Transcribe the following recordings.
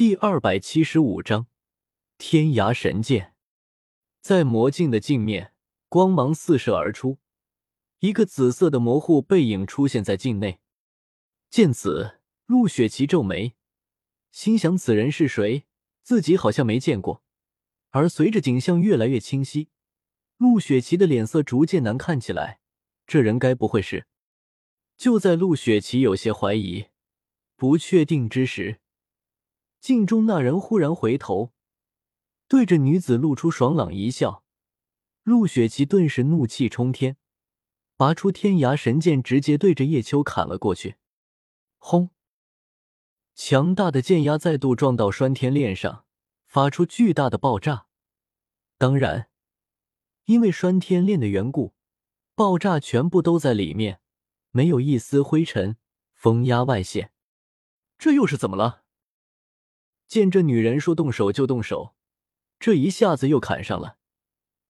第二百七十五章天涯神剑。在魔镜的镜面，光芒四射而出，一个紫色的模糊背影出现在镜内。见此，陆雪琪皱眉，心想：此人是谁？自己好像没见过。而随着景象越来越清晰，陆雪琪的脸色逐渐难看起来。这人该不会是……就在陆雪琪有些怀疑、不确定之时，镜中那人忽然回头，对着女子露出爽朗一笑。陆雪琪顿时怒气冲天，拔出天涯神剑，直接对着叶秋砍了过去。轰！强大的剑压再度撞到拴天链上，发出巨大的爆炸。当然，因为拴天链的缘故，爆炸全部都在里面，没有一丝灰尘，风压外泄。这又是怎么了？见这女人说动手就动手，这一下子又砍上了。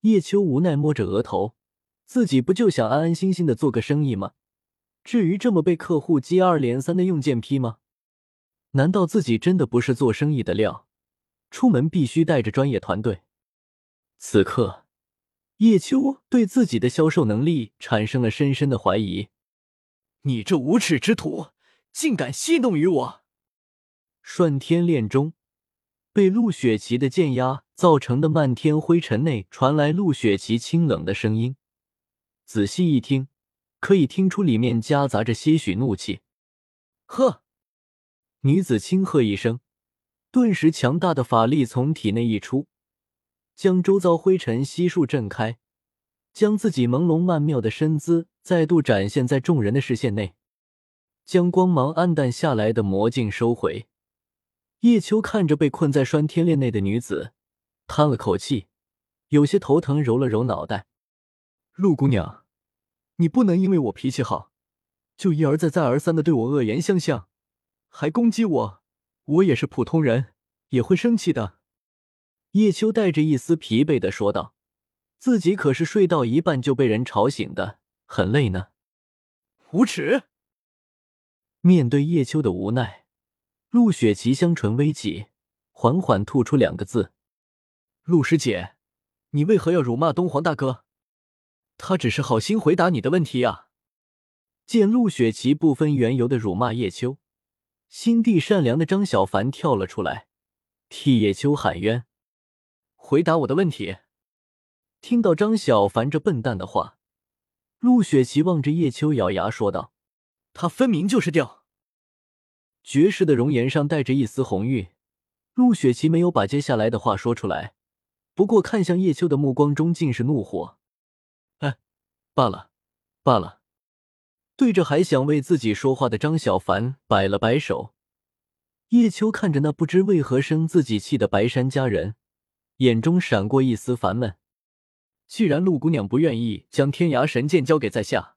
叶秋无奈摸着额头，自己不就想安安心心的做个生意吗？至于这么被客户接二连三的用剑劈吗？难道自己真的不是做生意的料？出门必须带着专业团队。此刻，叶秋对自己的销售能力产生了深深的怀疑。你这无耻之徒，竟敢戏弄于我！顺天链中被陆雪琪的剑压造成的漫天灰尘内传来陆雪琪清冷的声音。仔细一听。可以听出里面夹杂着些许怒气。呵，女子轻喝一声，顿时强大的法力从体内溢出，将周遭灰尘悉数震开，将自己朦胧曼妙的身姿再度展现在众人的视线内，将光芒暗淡下来的魔镜收回。叶秋看着被困在拴天链内的女子，叹了口气，有些头疼，揉了揉脑袋。陆姑娘。你不能因为我脾气好，就一而再、再而三的对我恶言相向，还攻击我。我也是普通人，也会生气的。叶秋带着一丝疲惫的说道：“自己可是睡到一半就被人吵醒的，很累呢。”无耻！面对叶秋的无奈，陆雪琪香唇微起，缓缓吐出两个字：“陆师姐，你为何要辱骂东皇大哥？”他只是好心回答你的问题呀。见陆雪琪不分缘由的辱骂叶秋，心地善良的张小凡跳了出来，替叶秋喊冤：“回答我的问题！”听到张小凡这笨蛋的话，陆雪琪望着叶秋，咬牙说道：“他分明就是掉。”绝世的容颜上带着一丝红晕，陆雪琪没有把接下来的话说出来，不过看向叶秋的目光中尽是怒火。哎罢了，罢了。对着还想为自己说话的张小凡摆了摆手。叶秋看着那不知为何生自己气的白山佳人，眼中闪过一丝烦闷。既然陆姑娘不愿意将天涯神剑交给在下，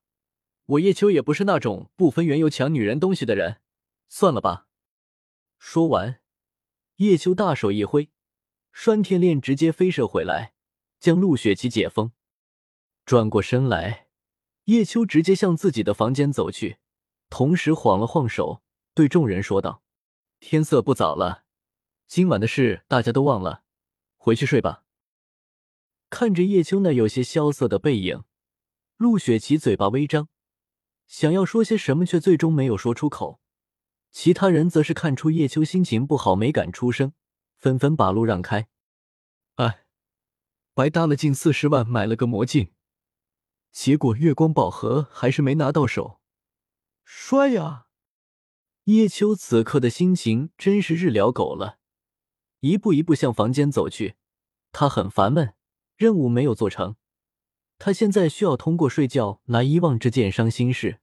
我叶秋也不是那种不分缘由抢女人东西的人，算了吧。说完，叶秋大手一挥，拴天链直接飞射回来，将陆雪琪解封。转过身来，叶秋直接向自己的房间走去，同时晃了晃手，对众人说道：“天色不早了，今晚的事大家都忘了，回去睡吧。”看着叶秋那有些萧瑟的背影，陆雪琪嘴巴微张，想要说些什么，却最终没有说出口。其他人则是看出叶秋心情不好，没敢出声，纷纷把路让开。哎，白搭了近四十万买了个魔镜。结果月光宝盒还是没拿到手，帅呀！叶秋此刻的心情真是日了狗了，一步一步向房间走去。他很烦闷，任务没有做成，他现在需要通过睡觉来遗忘这件伤心事。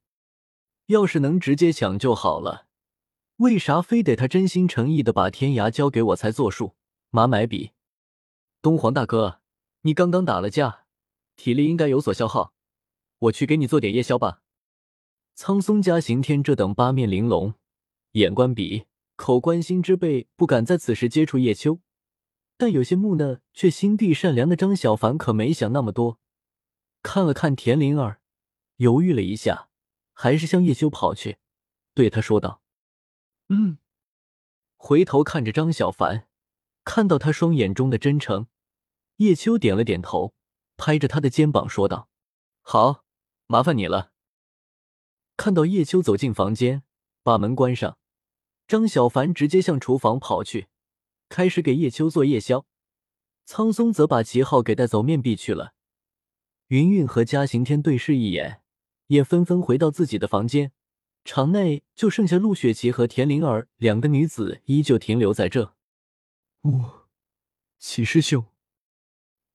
要是能直接抢就好了，为啥非得他真心诚意的把天涯交给我才作数？马买笔，东皇大哥，你刚刚打了架，体力应该有所消耗。我去给你做点夜宵吧。苍松家刑天这等八面玲珑、眼观鼻、口观心之辈不敢在此时接触叶秋，但有些木讷却心地善良的张小凡可没想那么多，看了看田灵儿，犹豫了一下，还是向叶秋跑去，对他说道：“嗯，回头看着张小凡，看到他双眼中的真诚，叶秋点了点头，拍着他的肩膀说道：“好，麻烦你了。”看到叶秋走进房间，把门关上，张小凡直接向厨房跑去，开始给叶秋做夜宵。苍松则把齐昊给带走面壁去了。云云和嘉刑天对视一眼，也纷纷回到自己的房间。场内就剩下陆雪琪和田灵儿两个女子，依旧停留在这。呜，齐师兄，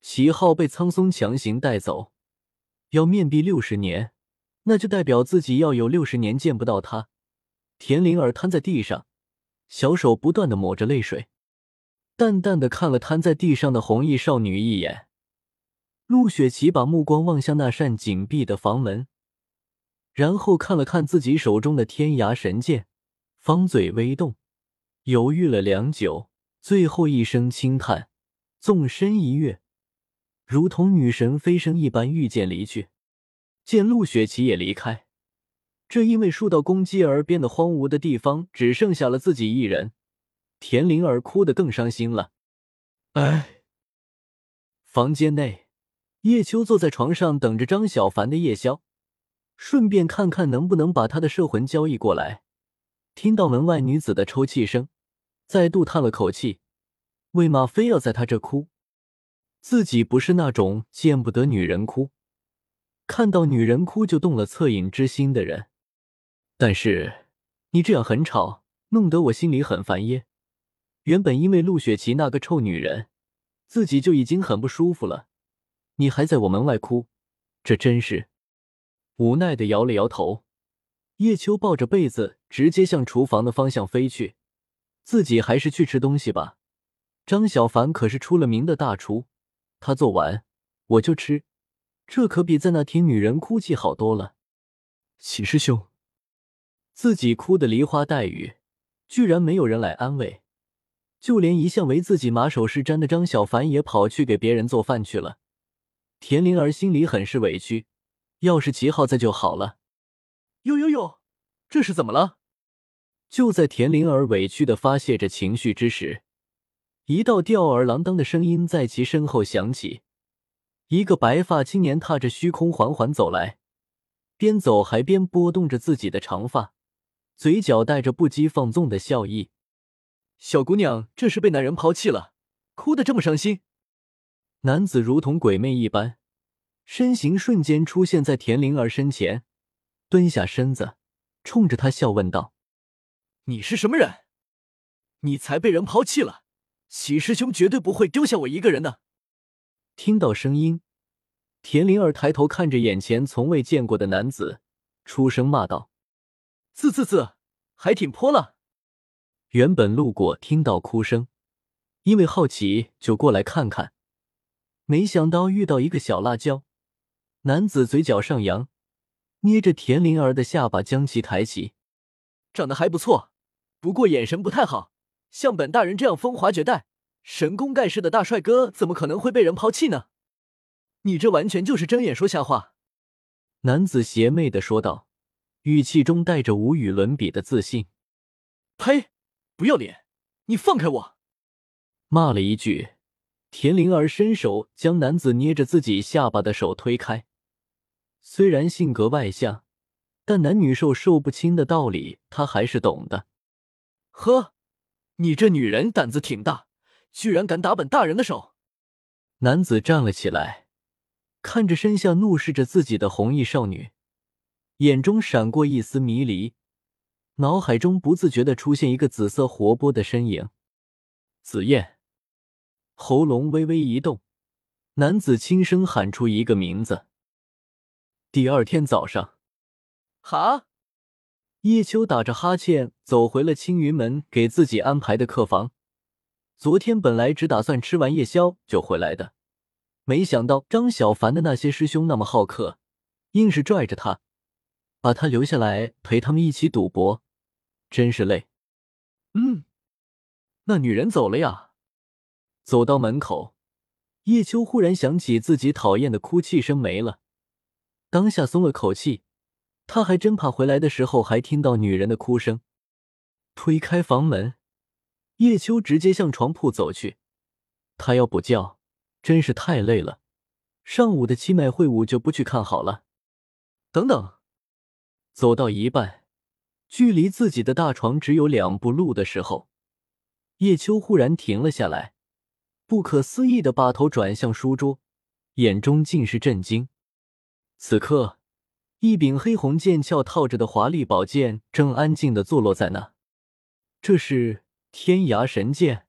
齐昊被苍松强行带走，要面壁六十年，那就代表自己要有六十年见不到他。田灵儿瘫在地上，小手不断的抹着泪水，淡淡的看了瘫在地上的红衣少女一眼。陆雪琪把目光望向那扇紧闭的房门。然后看了看自己手中的天涯神剑，方嘴微动，犹豫了良久，最后一声轻叹，纵身一跃，如同女神飞升一般御剑离去。见陆雪琪也离开，这因为数道攻击而变得荒芜的地方只剩下了自己一人，田灵儿哭得更伤心了。哎，房间内，叶秋坐在床上等着张小凡的夜宵。顺便看看能不能把他的摄魂交易过来。听到门外女子的抽泣声，再度叹了口气。为嘛非要在他这哭？自己不是那种见不得女人哭，看到女人哭就动了恻隐之心的人。但是你这样很吵，弄得我心里很烦耶。原本因为陆雪琪那个臭女人，自己就已经很不舒服了，你还在我门外哭，这真是……无奈的摇了摇头，叶秋抱着被子直接向厨房的方向飞去。自己还是去吃东西吧。张小凡可是出了名的大厨，他做完我就吃，这可比在那听女人哭泣好多了。喜师兄，自己哭得梨花带雨，居然没有人来安慰，就连一向为自己马首是瞻的张小凡也跑去给别人做饭去了。田灵儿心里很是委屈。要是齐昊在就好了。呦呦呦，这是怎么了？就在田灵儿委屈的发泄着情绪之时，一道吊儿郎当的声音在其身后响起。一个白发青年踏着虚空缓缓走来，边走还边拨动着自己的长发，嘴角带着不羁放纵的笑意。小姑娘，这是被男人抛弃了，哭得这么伤心。男子如同鬼魅一般。身形瞬间出现在田灵儿身前，蹲下身子，冲着她笑问道：“你是什么人？你才被人抛弃了！齐师兄绝对不会丢下我一个人的。”听到声音，田灵儿抬头看着眼前从未见过的男子，出声骂道：“啧啧啧，还挺泼了。”原本路过，听到哭声，因为好奇就过来看看，没想到遇到一个小辣椒。男子嘴角上扬，捏着田灵儿的下巴，将其抬起。长得还不错，不过眼神不太好。像本大人这样风华绝代、神功盖世的大帅哥，怎么可能会被人抛弃呢？你这完全就是睁眼说瞎话。男子邪魅的说道，语气中带着无与伦比的自信。呸！不要脸！你放开我！骂了一句，田灵儿伸手将男子捏着自己下巴的手推开。虽然性格外向，但男女授受不亲的道理他还是懂的。呵，你这女人胆子挺大，居然敢打本大人的手！男子站了起来，看着身下怒视着自己的红衣少女，眼中闪过一丝迷离，脑海中不自觉的出现一个紫色活泼的身影——紫燕。喉咙微微一动，男子轻声喊出一个名字。第二天早上，哈，叶秋打着哈欠走回了青云门给自己安排的客房。昨天本来只打算吃完夜宵就回来的，没想到张小凡的那些师兄那么好客，硬是拽着他，把他留下来陪他们一起赌博，真是累。嗯，那女人走了呀。走到门口，叶秋忽然想起自己讨厌的哭泣声没了。当下松了口气，他还真怕回来的时候还听到女人的哭声。推开房门，叶秋直接向床铺走去，他要补觉，真是太累了。上午的七脉会晤就不去看好了。等等，走到一半，距离自己的大床只有两步路的时候，叶秋忽然停了下来，不可思议的把头转向书桌，眼中尽是震惊。此刻，一柄黑红剑鞘套着的华丽宝剑正安静的坐落在那。这是天涯神剑。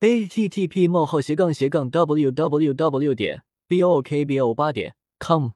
a t t p: 冒号斜杠斜杠 w w w. 点 b o k b o 八点 com